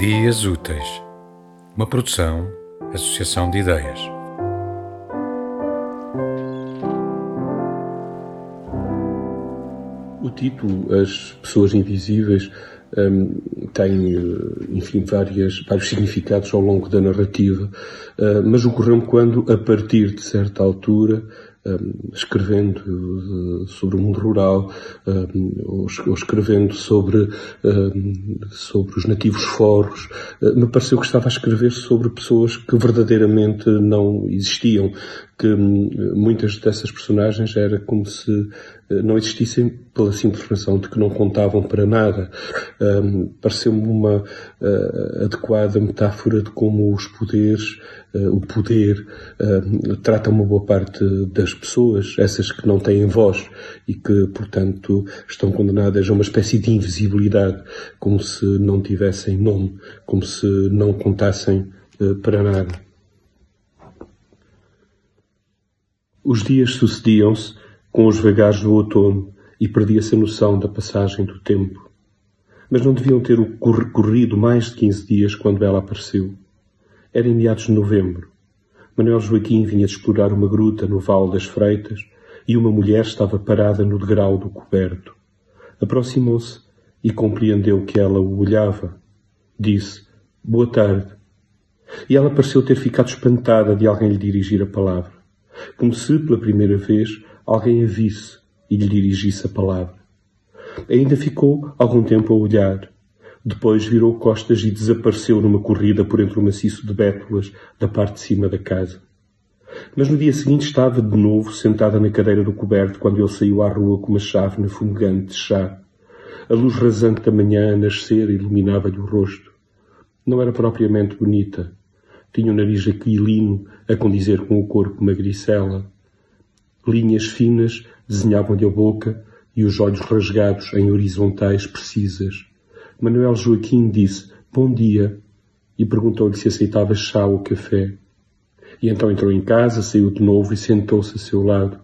Dias Úteis, uma produção, associação de ideias. O título, As Pessoas Invisíveis, um, tem, enfim, várias, vários significados ao longo da narrativa, uh, mas ocorreu-me quando, a partir de certa altura, escrevendo uh, sobre o mundo rural, ou, escrevendo sobre, sobre os nativos foros, uh, me pareceu que estava a escrever sobre pessoas que verdadeiramente não existiam, que muitas dessas personagens era como se não existissem pela simples razão de que não contavam para nada. Um, Pareceu-me uma adequada metáfora de como os poderes uh, o poder uh, trata uma boa parte das pessoas, essas que não têm voz e que, portanto, estão condenadas a uma espécie de invisibilidade, como se não tivessem nome, como se não contassem uh, para nada. Os dias sucediam-se com os vagares do outono e perdia-se a noção da passagem do tempo. Mas não deviam ter corrido mais de quinze dias quando ela apareceu. Era em meados de novembro. Manuel Joaquim vinha de explorar uma gruta no Vale das Freitas e uma mulher estava parada no degrau do coberto. Aproximou-se e compreendeu que ela o olhava. Disse, boa tarde. E ela pareceu ter ficado espantada de alguém lhe dirigir a palavra. Como se, pela primeira vez, alguém a visse e lhe dirigisse a palavra. Ainda ficou algum tempo a olhar, depois virou costas e desapareceu numa corrida por entre o maciço de bétulas da parte de cima da casa. Mas no dia seguinte estava de novo sentada na cadeira do coberto quando ele saiu à rua com uma chávena fumegante de chá. A luz rasante da manhã a nascer iluminava-lhe o rosto. Não era propriamente bonita. Tinha o nariz aquilino a condizer com o corpo magricela. Linhas finas desenhavam-lhe a boca e os olhos rasgados em horizontais precisas. Manuel Joaquim disse bom dia e perguntou-lhe se aceitava chá ou café. E então entrou em casa, saiu de novo e sentou-se a seu lado.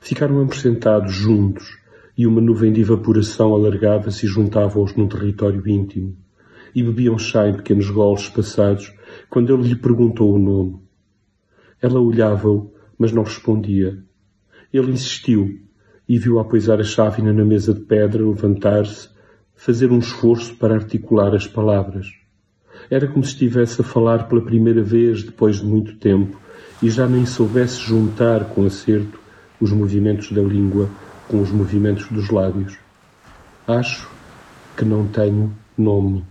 Ficaram ambos sentados juntos e uma nuvem de evaporação alargava-se e juntava-os num território íntimo. E bebiam chá em pequenos golos passados quando ele lhe perguntou o nome. Ela olhava-o, mas não respondia. Ele insistiu e viu-a poisar a chávena na mesa de pedra, levantar-se fazer um esforço para articular as palavras. Era como se estivesse a falar pela primeira vez depois de muito tempo e já nem soubesse juntar com acerto os movimentos da língua com os movimentos dos lábios. Acho que não tenho nome.